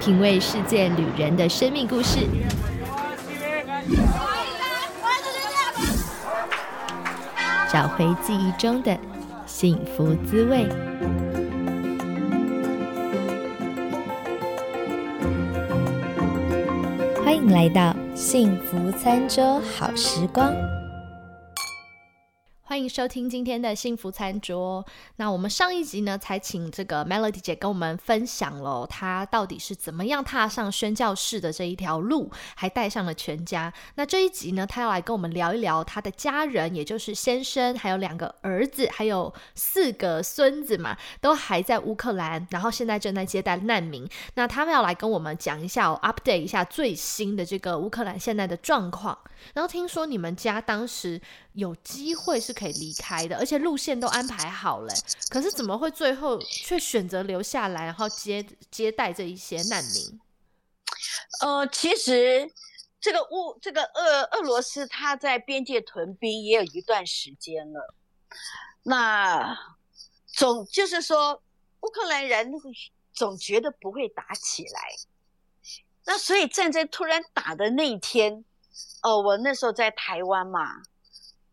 品味世界旅人的生命故事，找回记忆中的幸福滋味。欢迎来到幸福餐桌好时光。欢迎收听今天的幸福餐桌。那我们上一集呢，才请这个 Melody 姐跟我们分享了她到底是怎么样踏上宣教士的这一条路，还带上了全家。那这一集呢，她要来跟我们聊一聊她的家人，也就是先生，还有两个儿子，还有四个孙子嘛，都还在乌克兰，然后现在正在接待难民。那他们要来跟我们讲一下，update 一下最新的这个乌克兰现在的状况。然后听说你们家当时有机会是可以离开的，而且路线都安排好了，可是怎么会最后却选择留下来，然后接接待这一些难民？呃，其实这个乌这个俄俄罗斯他在边界屯兵也有一段时间了，那总就是说乌克兰人总觉得不会打起来，那所以战争突然打的那一天。哦，我那时候在台湾嘛，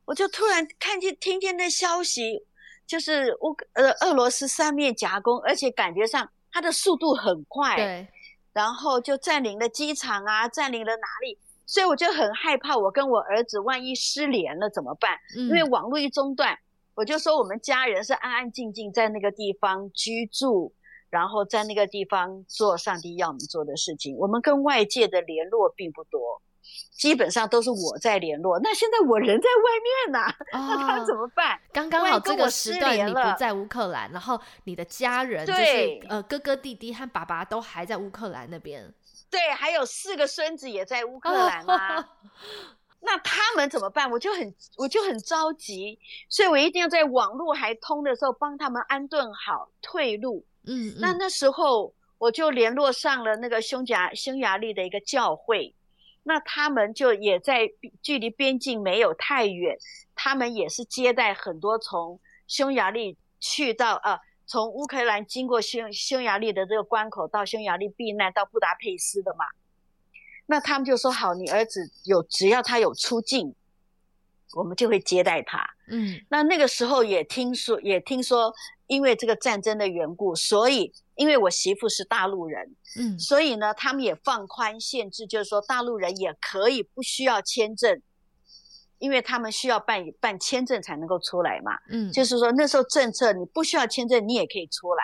我就突然看见、听见那消息，就是乌呃俄罗斯三面夹攻，而且感觉上它的速度很快，对，然后就占领了机场啊，占领了哪里，所以我就很害怕，我跟我儿子万一失联了怎么办？因为网络一中断，我就说我们家人是安安静静在那个地方居住，然后在那个地方做上帝要我们做的事情，我们跟外界的联络并不多。基本上都是我在联络，那现在我人在外面呐，那他怎么办？刚刚好这个时段你不在乌克兰，然后你的家 人就是呃哥哥弟弟和爸爸都还在乌克兰那边，对，还有四个孙子也在乌克兰啊。那他们怎么办？我就很我就很着急，所以我一定要在网络还通的时候帮他们安顿好退路。嗯，那那时候我就联络上了那个匈牙匈牙利的一个教会。那他们就也在距离边境没有太远，他们也是接待很多从匈牙利去到呃，从乌克兰经过匈匈牙利的这个关口到匈牙利避难到布达佩斯的嘛。那他们就说好，你儿子有只要他有出境，我们就会接待他。嗯，那那个时候也听说也听说，因为这个战争的缘故，所以。因为我媳妇是大陆人，嗯，所以呢，他们也放宽限制，就是说大陆人也可以不需要签证，因为他们需要办办签证才能够出来嘛，嗯，就是说那时候政策你不需要签证你也可以出来，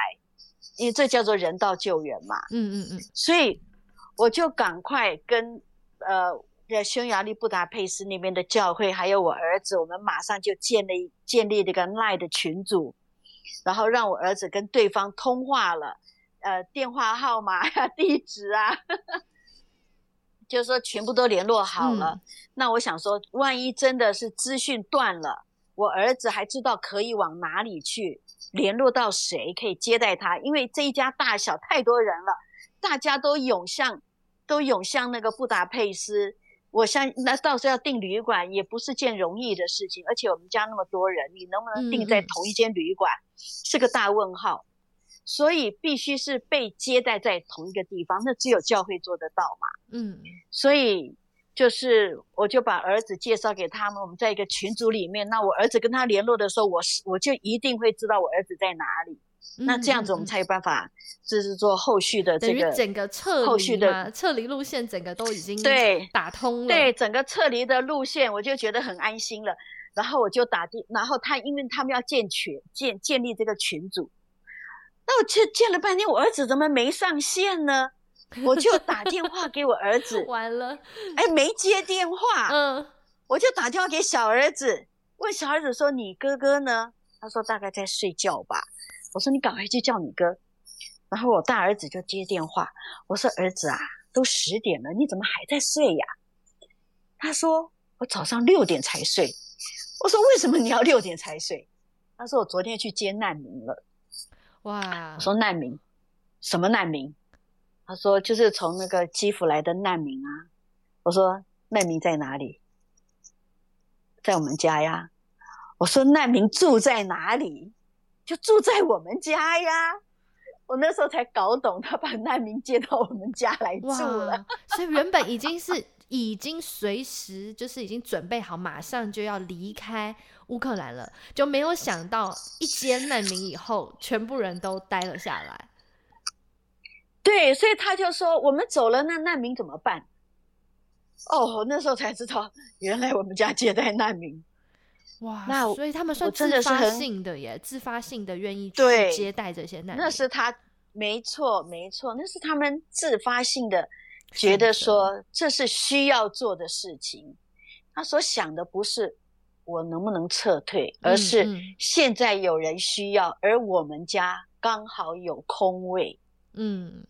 因为这叫做人道救援嘛，嗯嗯嗯，所以我就赶快跟呃在匈牙利布达佩斯那边的教会，还有我儿子，我们马上就建立建立这个赖的群组。然后让我儿子跟对方通话了，呃，电话号码呀、地址啊，就是说全部都联络好了。那我想说，万一真的是资讯断了，我儿子还知道可以往哪里去联络到谁可以接待他，因为这一家大小太多人了，大家都涌向，都涌向那个布达佩斯。我相那到时候要订旅馆也不是件容易的事情，而且我们家那么多人，你能不能订在同一间旅馆，是个大问号。所以必须是被接待在同一个地方，那只有教会做得到嘛。嗯，所以就是我就把儿子介绍给他们，我们在一个群组里面。那我儿子跟他联络的时候，我是我就一定会知道我儿子在哪里。那这样子我们才有办法，就是做后续的这个整个撤后续的撤离路线，整个都已经对打通了。对整个撤离的路线，我就觉得很安心了。然后我就打电，然后他因为他们要建群建建立这个群组，那我建建了半天，我儿子怎么没上线呢？我就打电话给我儿子，完了，哎，没接电话。嗯，我就打电话给小儿子，问小儿子说：“你哥哥呢？”他说：“大概在睡觉吧。”我说你赶快去叫你哥，然后我大儿子就接电话。我说儿子啊，都十点了，你怎么还在睡呀？他说我早上六点才睡。我说为什么你要六点才睡？他说我昨天去接难民了。哇！我说难民，什么难民？他说就是从那个基辅来的难民啊。我说难民在哪里？在我们家呀。我说难民住在哪里？就住在我们家呀！我那时候才搞懂，他把难民接到我们家来住了。所以原本已经是已经随时就是已经准备好，马上就要离开乌克兰了，就没有想到一接难民以后，全部人都待了下来。对，所以他就说：“我们走了，那难民怎么办？”哦，那时候才知道，原来我们家接待难民。哇，那所以他们算自发性的耶，自发性的愿意去接待这些难民。那是他，没错，没错，那是他们自发性的觉得说这是需要做的事情。他所想的不是我能不能撤退，而是现在有人需要，而我们家刚好有空位，嗯，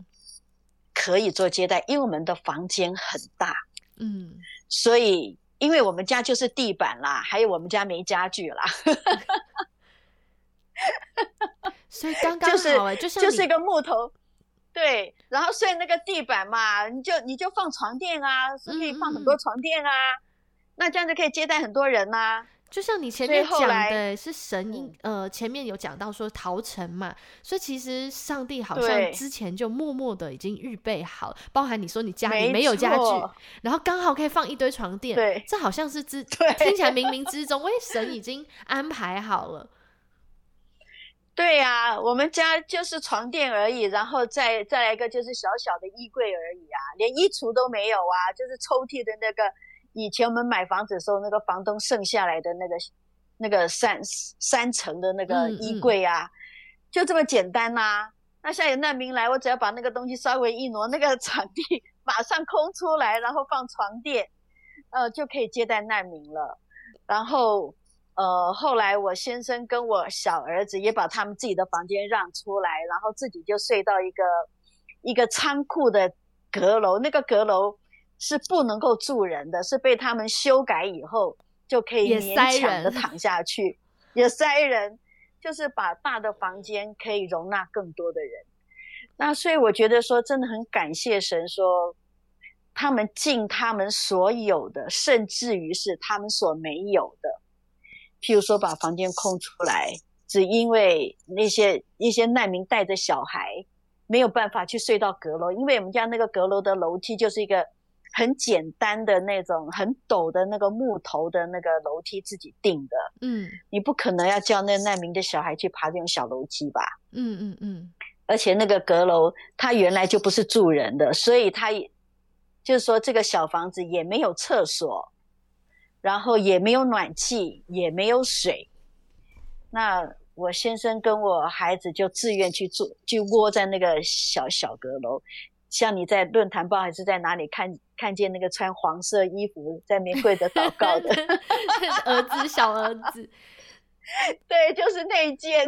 可以做接待，因为我们的房间很大，嗯，所以。因为我们家就是地板啦，还有我们家没家具啦，所以刚刚好哎，就是就是一个木头，对，然后所以那个地板嘛，你就你就放床垫啊，是可以放很多床垫啊，那这样就可以接待很多人呐。就像你前面讲的是神因，呃，前面有讲到说逃城嘛，所以其实上帝好像之前就默默的已经预备好，包含你说你家里没有家具，然后刚好可以放一堆床垫，对，这好像是之 听起来冥冥之中，为神已经安排好了。对呀，我们家就是床垫而已，然后再再来一个就是小小的衣柜而已啊，连衣橱都没有啊，就是抽屉的那个。以前我们买房子的时候，那个房东剩下来的那个那个三三层的那个衣柜啊，就这么简单呐。那现在有难民来，我只要把那个东西稍微一挪，那个 场地马上空出来，然后放床垫，呃，就可以接待难民了。然后，呃，后来我先生跟我小儿子也把他们自己的房间让出来，然后自己就睡到一个一个仓库的阁楼，那个阁楼。是不能够住人的，是被他们修改以后就可以勉强的躺下去，也塞人，就是把大的房间可以容纳更多的人。那所以我觉得说，真的很感谢神，说他们尽他们所有的，甚至于是他们所没有的，譬如说把房间空出来，只因为那些一些难民带着小孩没有办法去睡到阁楼，因为我们家那个阁楼的楼梯就是一个。很简单的那种很陡的那个木头的那个楼梯自己定的，嗯，你不可能要叫那难民的小孩去爬这种小楼梯吧？嗯嗯嗯。而且那个阁楼它原来就不是住人的，所以它也就是说这个小房子也没有厕所，然后也没有暖气，也没有水。那我先生跟我孩子就自愿去住，就窝在那个小小阁楼。像你在论坛报还是在哪里看看见那个穿黄色衣服在面跪着祷告的 儿子小儿子，对，就是那一件，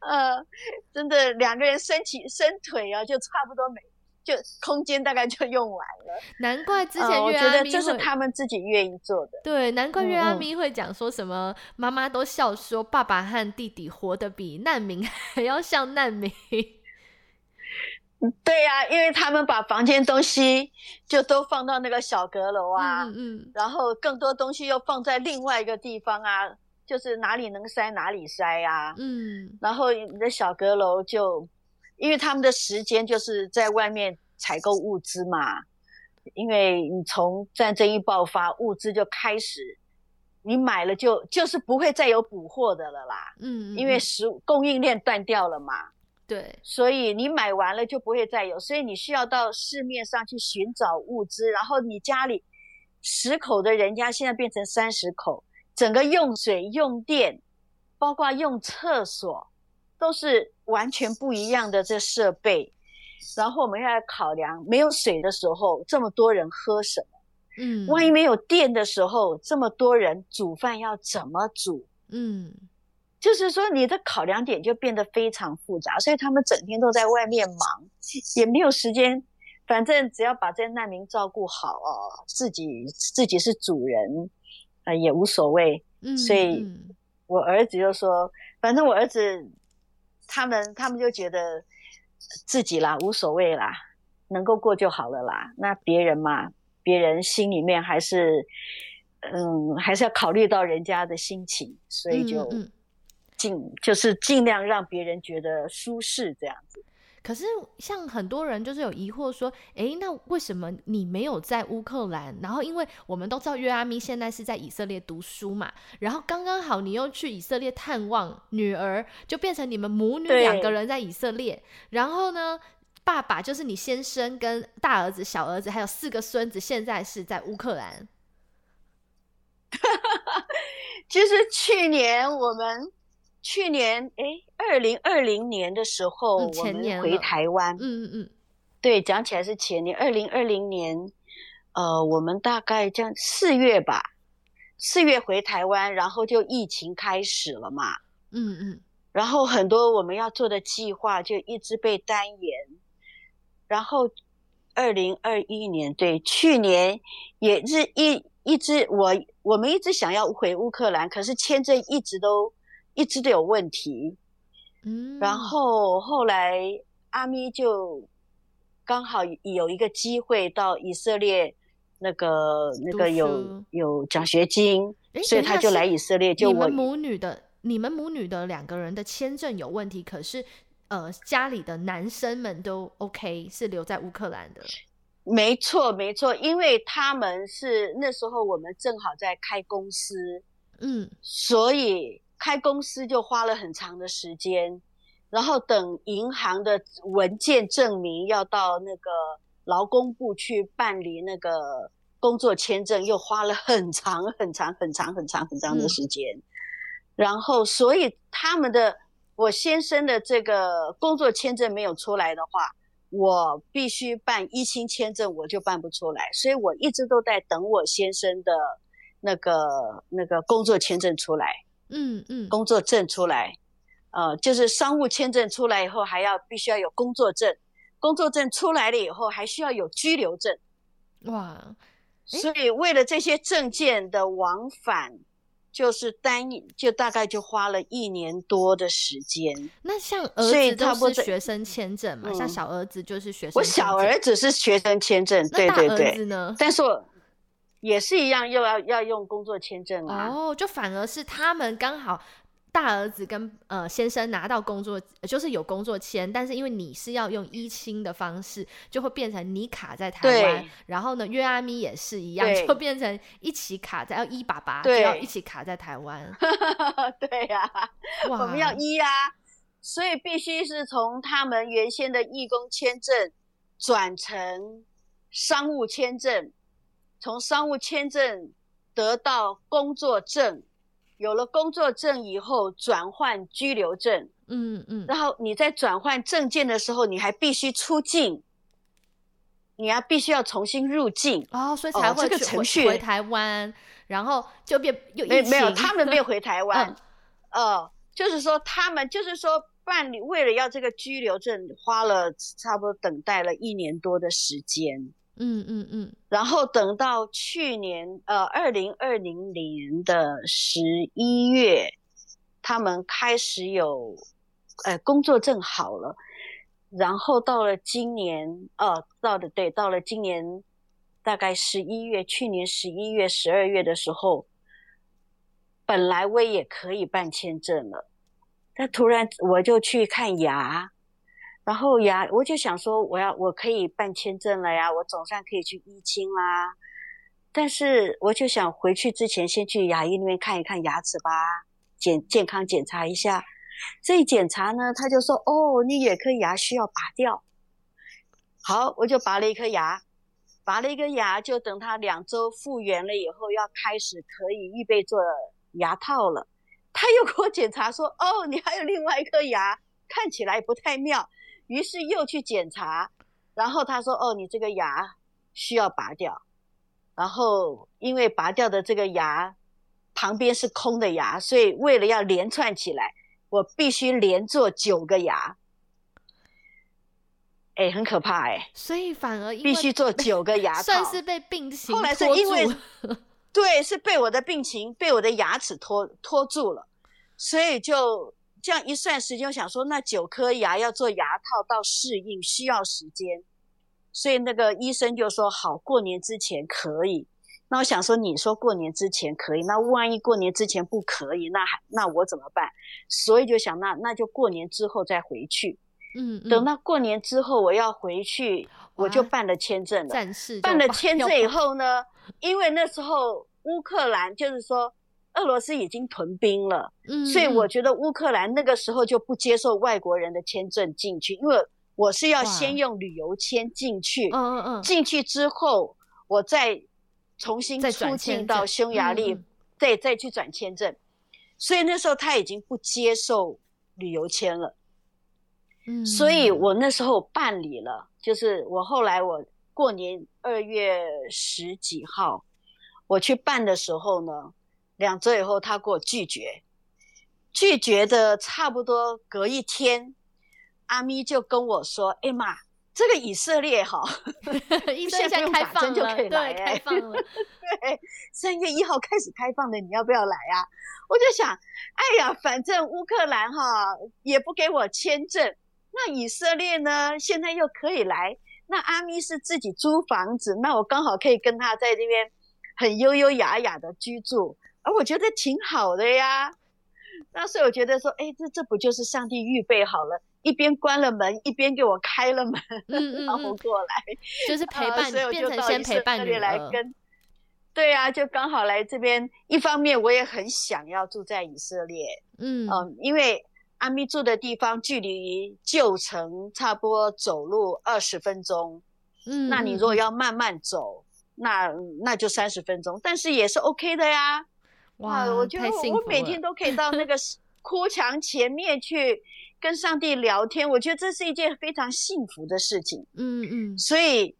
呃，真的两个人伸起伸腿啊，就差不多没，就空间大概就用完了。难怪之前我觉得这是他们自己愿意做的。对，难怪月阿咪会讲说什么，妈妈都笑说爸爸和弟弟活得比难民 还要像难民。对呀，因为他们把房间东西就都放到那个小阁楼啊，嗯嗯，然后更多东西又放在另外一个地方啊，就是哪里能塞哪里塞啊，嗯，然后你的小阁楼就，因为他们的时间就是在外面采购物资嘛，因为你从战争一爆发，物资就开始，你买了就就是不会再有补货的了啦，嗯，因为食物供应链断掉了嘛。对，所以你买完了就不会再有，所以你需要到市面上去寻找物资。然后你家里十口的人家现在变成三十口，整个用水、用电，包括用厕所，都是完全不一样的这设备。然后我们要考量，没有水的时候，这么多人喝什么？嗯，万一没有电的时候，这么多人煮饭要怎么煮？嗯。就是说，你的考量点就变得非常复杂，所以他们整天都在外面忙，也没有时间。反正只要把这些难民照顾好哦，自己自己是主人，呃，也无所谓。嗯，所以我儿子就说，反正我儿子他们他们就觉得自己啦无所谓啦，能够过就好了啦。那别人嘛，别人心里面还是嗯，还是要考虑到人家的心情，所以就。尽就是尽量让别人觉得舒适这样子。可是像很多人就是有疑惑说，诶，那为什么你没有在乌克兰？然后因为我们都知道约阿咪现在是在以色列读书嘛，然后刚刚好你又去以色列探望女儿，就变成你们母女两个人在以色列。然后呢，爸爸就是你先生跟大儿子、小儿子还有四个孙子，现在是在乌克兰。其 实去年我们。去年哎，二零二零年的时候，我们回台湾。嗯嗯嗯，对，讲起来是前年，二零二零年，呃，我们大概这样四月吧，四月回台湾，然后就疫情开始了嘛。嗯嗯，然后很多我们要做的计划就一直被单延，然后二零二一年，对，去年也是一一直我我们一直想要回乌克兰，可是签证一直都。一直都有问题，嗯，然后后来阿咪就刚好有一个机会到以色列，那个那个有有奖学金，所以他就来以色列。就你们母女的，你们母女的两个人的签证有问题，可是呃，家里的男生们都 OK，是留在乌克兰的。没错，没错，因为他们是那时候我们正好在开公司，嗯，所以。开公司就花了很长的时间，然后等银行的文件证明要到那个劳工部去办理那个工作签证，又花了很长很长很长很长很长的时间。然后，所以他们的我先生的这个工作签证没有出来的话，我必须办一清签证，我就办不出来。所以我一直都在等我先生的那个那个工作签证出来。嗯嗯，工作证出来，呃，就是商务签证出来以后，还要必须要有工作证，工作证出来了以后，还需要有居留证。哇，所以为了这些证件的往返，就是单就大概就花了一年多的时间。那像儿子都是学生签证嘛，像小儿子就是学生。我小儿子是学生签证，对对对。呢？但是我。也是一样，又要要用工作签证啊。哦，就反而是他们刚好大儿子跟呃先生拿到工作，就是有工作签，但是因为你是要用一亲的方式，就会变成你卡在台湾。然后呢，约阿咪也是一样，就变成一起卡在要一爸爸，就要一起卡在台湾。对呀，我们要一啊，所以必须是从他们原先的义工签证转成商务签证。从商务签证得到工作证，有了工作证以后转换居留证，嗯嗯，然后你在转换证件的时候，你还必须出境，你要必须要重新入境哦，所以才会程序回台湾，然后就变又没没有他们没有回台湾，呃，就是说他们就是说办理为了要这个居留证，花了差不多等待了一年多的时间。嗯嗯嗯，然后等到去年呃二零二零年的十一月，他们开始有，呃工作证好了，然后到了今年呃到的对到了今年大概十一月，去年十一月十二月的时候，本来我也可以办签证了，但突然我就去看牙。然后牙，我就想说，我要我可以办签证了呀，我总算可以去医清啦。但是我就想回去之前，先去牙医那边看一看牙齿吧，检健康检查一下。这一检查呢，他就说，哦，你有颗牙需要拔掉。好，我就拔了一颗牙，拔了一个牙，就等他两周复原了以后，要开始可以预备做牙套了。他又给我检查说，哦，你还有另外一颗牙，看起来不太妙。于是又去检查，然后他说：“哦，你这个牙需要拔掉。”然后因为拔掉的这个牙旁边是空的牙，所以为了要连串起来，我必须连做九个牙。哎，很可怕哎！所以反而必须做九个牙 套，算是被病情后来是因为对，是被我的病情被我的牙齿拖拖住了，所以就。这样一算时间，我想说，那九颗牙要做牙套到适应需要时间，所以那个医生就说好，过年之前可以。那我想说，你说过年之前可以，那万一过年之前不可以，那还那我怎么办？所以就想，那那就过年之后再回去。嗯，等到过年之后我要回去，我就办了签证了。办了签证以后呢，因为那时候乌克兰就是说俄罗斯已经屯兵了，嗯，所以我觉得乌克兰那个时候就不接受外国人的签证进去，因为我是要先用旅游签进去，嗯嗯嗯，进去之后我再重新出境到匈牙利，再再去转签证，所以那时候他已经不接受旅游签了。嗯，所以我那时候办理了，就是我后来我过年二月十几号我去办的时候呢，两周以后他给我拒绝，拒绝的差不多隔一天，阿咪就跟我说：“哎妈，这个以色列哈，现在开放了，对，开放了，对，三月一号开始开放的，你要不要来啊？”我就想，哎呀，反正乌克兰哈也不给我签证。那以色列呢？现在又可以来。那阿咪是自己租房子，那我刚好可以跟他在这边很悠优雅雅的居住，而我觉得挺好的呀。那所以我觉得说，哎，这这不就是上帝预备好了，一边关了门，一边给我开了门，然后过来，就是陪伴，所以我就到以色列来跟。对啊，就刚好来这边。一方面我也很想要住在以色列，嗯嗯，因为。阿咪住的地方距离旧城差不多走路二十分钟，嗯，那你如果要慢慢走，那那就三十分钟，但是也是 OK 的呀。哇，我觉得我每天都可以到那个 哭墙前面去跟上帝聊天，我觉得这是一件非常幸福的事情。嗯嗯，所以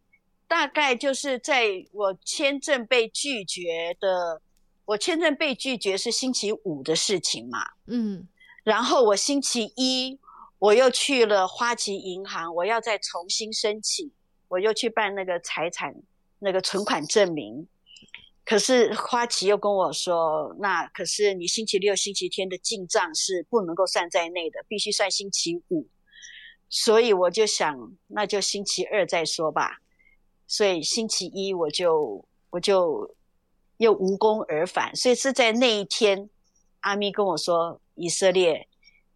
大概就是在我签证被拒绝的，我签证被拒绝是星期五的事情嘛，嗯。然后我星期一我又去了花旗银行，我要再重新申请，我又去办那个财产那个存款证明。可是花旗又跟我说，那可是你星期六、星期天的进账是不能够算在内的，必须算星期五。所以我就想，那就星期二再说吧。所以星期一我就我就又无功而返。所以是在那一天，阿咪跟我说。以色列，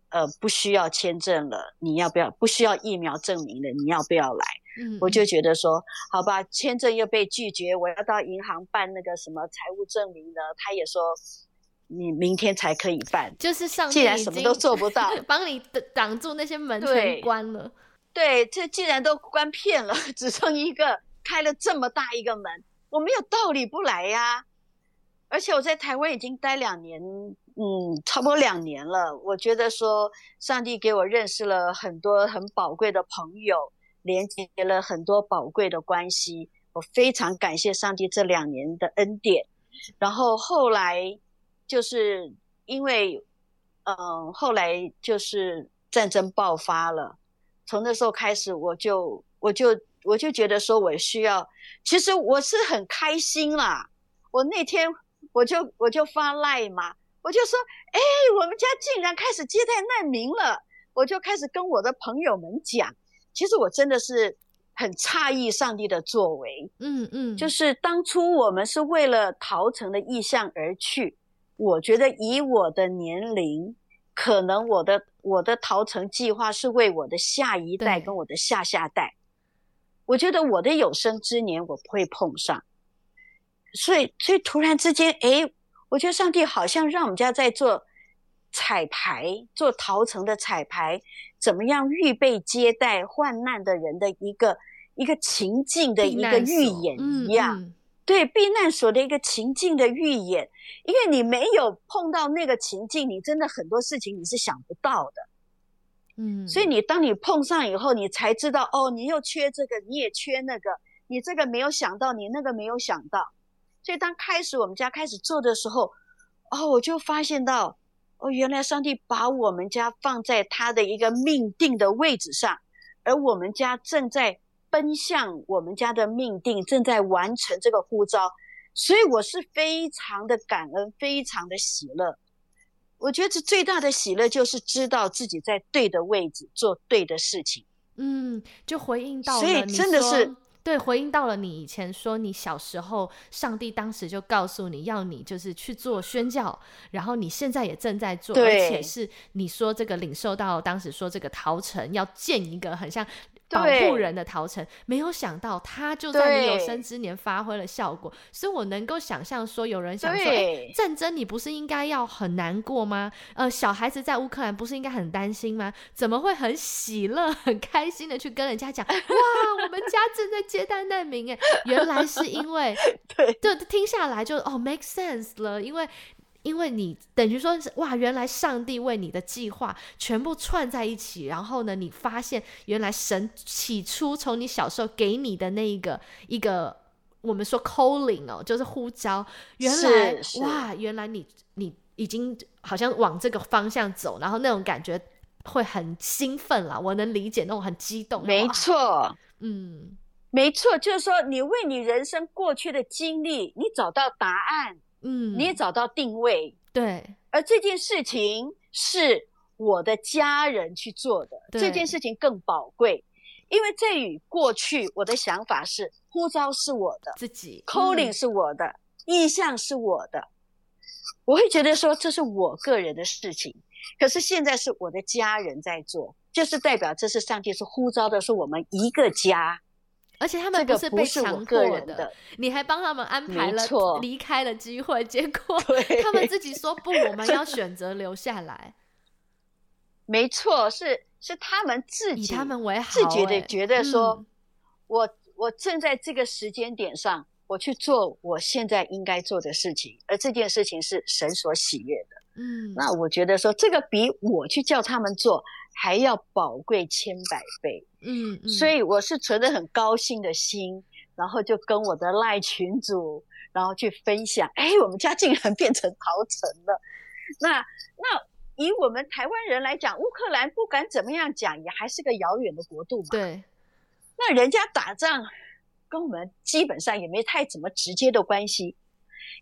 呃，不需要签证了，你要不要？不需要疫苗证明了，你要不要来？嗯，我就觉得说，好吧，签证又被拒绝，我要到银行办那个什么财务证明呢，他也说你明天才可以办。就是上既然什么都做不到，帮你挡住那些门全关了。对，这既然都关片了，只剩一个开了这么大一个门，我没有道理不来呀。而且我在台湾已经待两年。嗯，差不多两年了。我觉得说，上帝给我认识了很多很宝贵的朋友，连接了很多宝贵的关系。我非常感谢上帝这两年的恩典。然后后来就是因为，嗯，后来就是战争爆发了。从那时候开始，我就我就我就觉得说我需要，其实我是很开心啦。我那天我就我就发赖嘛。我就说，哎，我们家竟然开始接待难民了！我就开始跟我的朋友们讲，其实我真的是很诧异上帝的作为。嗯嗯，就是当初我们是为了逃城的意向而去，我觉得以我的年龄，可能我的我的逃城计划是为我的下一代跟我的下下代。我觉得我的有生之年我不会碰上，所以所以突然之间，哎。我觉得上帝好像让我们家在做彩排，做陶城的彩排，怎么样预备接待患难的人的一个一个情境的一个预演一样，对避难所的一个情境的预演。因为你没有碰到那个情境，你真的很多事情你是想不到的，嗯。所以你当你碰上以后，你才知道哦，你又缺这个，你也缺那个，你这个没有想到，你那个没有想到。所以当开始我们家开始做的时候，哦，我就发现到，哦，原来上帝把我们家放在他的一个命定的位置上，而我们家正在奔向我们家的命定，正在完成这个呼召，所以我是非常的感恩，非常的喜乐。我觉得这最大的喜乐就是知道自己在对的位置做对的事情。嗯，就回应到，所以真的是。对，回应到了你以前说，你小时候上帝当时就告诉你要你就是去做宣教，然后你现在也正在做，而且是你说这个领受到当时说这个陶城要建一个很像。保护人的陶城，没有想到他就在你有生之年发挥了效果，所以我能够想象说，有人想说，哎，战争你不是应该要很难过吗？呃，小孩子在乌克兰不是应该很担心吗？怎么会很喜乐、很开心的去跟人家讲，哇，我们家正在接待难民？哎，原来是因为，对，就听下来就哦，make sense 了，因为。因为你等于说是哇，原来上帝为你的计划全部串在一起，然后呢，你发现原来神起初从你小时候给你的那一个一个我们说 calling 哦，就是呼召，原来哇，原来你你已经好像往这个方向走，然后那种感觉会很兴奋啦，我能理解那种很激动。没错，嗯，没错，就是说你为你人生过去的经历，你找到答案。嗯，你也找到定位，对。而这件事情是我的家人去做的，这件事情更宝贵，因为这与过去我的想法是，呼召是我的，自己 calling 是我的，意向是我的，我会觉得说这是我个人的事情。可是现在是我的家人在做，就是代表这是上帝是呼召的，是我们一个家。而且他们不是被强迫的，你还帮他们安排了离开的机会，结果 他们自己说不，我们要选择留下来。没错，是是他们自己以他们为好，自觉的觉得说，我我正在这个时间点上，我去做我现在应该做的事情，而这件事情是神所喜悦的。嗯，那我觉得说这个比我去叫他们做。还要宝贵千百倍，嗯，所以我是存着很高兴的心，然后就跟我的赖群主，然后去分享，哎，我们家竟然变成陶城了。那那以我们台湾人来讲，乌克兰不管怎么样讲，也还是个遥远的国度嘛。对，那人家打仗跟我们基本上也没太怎么直接的关系。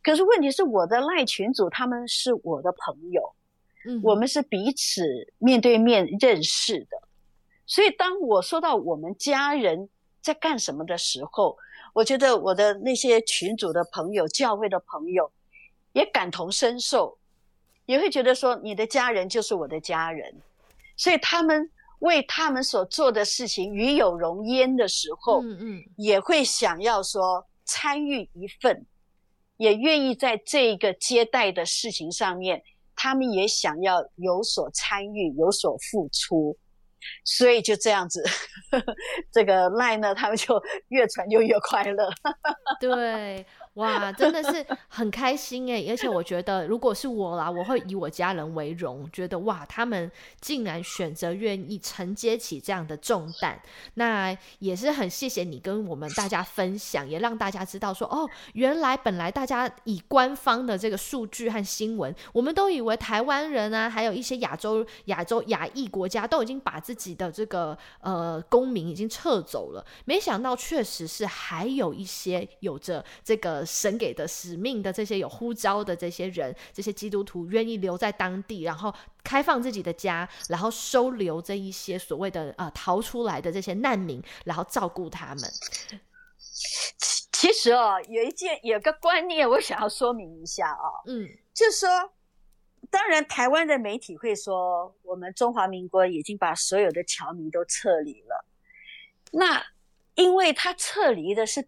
可是问题是我的赖群主，他们是我的朋友。嗯我们是彼此面对面认识的，所以当我说到我们家人在干什么的时候，我觉得我的那些群主的朋友、教会的朋友也感同身受，也会觉得说你的家人就是我的家人，所以他们为他们所做的事情与有荣焉的时候，嗯嗯，也会想要说参与一份，也愿意在这个接待的事情上面。他们也想要有所参与，有所付出，所以就这样子，这个赖呢，他们就越传就越快乐。对。哇，真的是很开心哎！而且我觉得，如果是我啦，我会以我家人为荣，觉得哇，他们竟然选择愿意承接起这样的重担，那也是很谢谢你跟我们大家分享，也让大家知道说，哦，原来本来大家以官方的这个数据和新闻，我们都以为台湾人啊，还有一些亚洲、亚洲、亚裔国家都已经把自己的这个呃公民已经撤走了，没想到确实是还有一些有着这个。神给的使命的这些有呼召的这些人，这些基督徒愿意留在当地，然后开放自己的家，然后收留这一些所谓的呃逃出来的这些难民，然后照顾他们。其实哦，有一件有个观念，我想要说明一下哦，嗯，就是说，当然台湾的媒体会说，我们中华民国已经把所有的侨民都撤离了，那因为他撤离的是。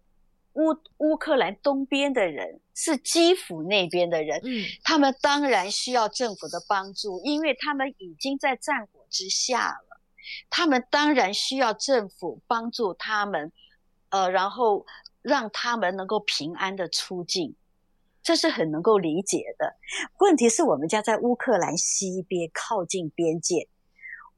乌乌克兰东边的人是基辅那边的人，嗯，他们当然需要政府的帮助，因为他们已经在战火之下了，他们当然需要政府帮助他们，呃，然后让他们能够平安的出境，这是很能够理解的。问题是我们家在乌克兰西边靠近边界。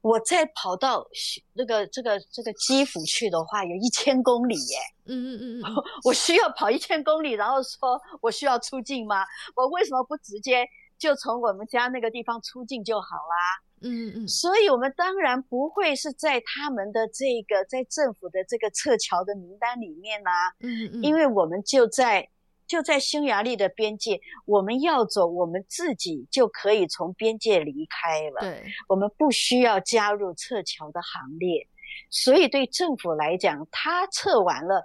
我再跑到那个这个这个基辅去的话，有一千公里耶。嗯嗯嗯嗯，我需要跑一千公里，然后说我需要出境吗？我为什么不直接就从我们家那个地方出境就好啦？嗯嗯，所以我们当然不会是在他们的这个在政府的这个撤侨的名单里面啦。嗯嗯，因为我们就在。就在匈牙利的边界，我们要走，我们自己就可以从边界离开了。对，我们不需要加入撤侨的行列。所以对政府来讲，他撤完了，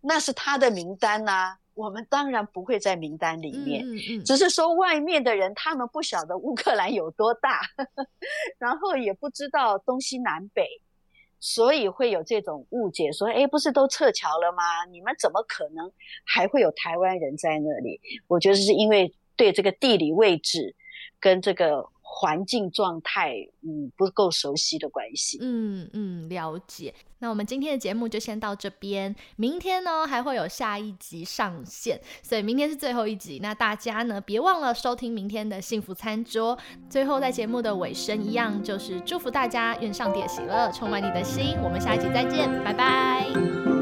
那是他的名单呐。我们当然不会在名单里面，只是说外面的人他们不晓得乌克兰有多大，然后也不知道东西南北，所以会有这种误解，说哎，不是都撤侨了吗？你们怎么可能还会有台湾人在那里？我觉得是因为对这个地理位置跟这个。环境状态，嗯，不够熟悉的关系。嗯嗯，了解。那我们今天的节目就先到这边，明天呢还会有下一集上线，所以明天是最后一集。那大家呢别忘了收听明天的幸福餐桌。最后在节目的尾声一样，就是祝福大家，愿上帝喜乐充满你的心。我们下一集再见，拜拜。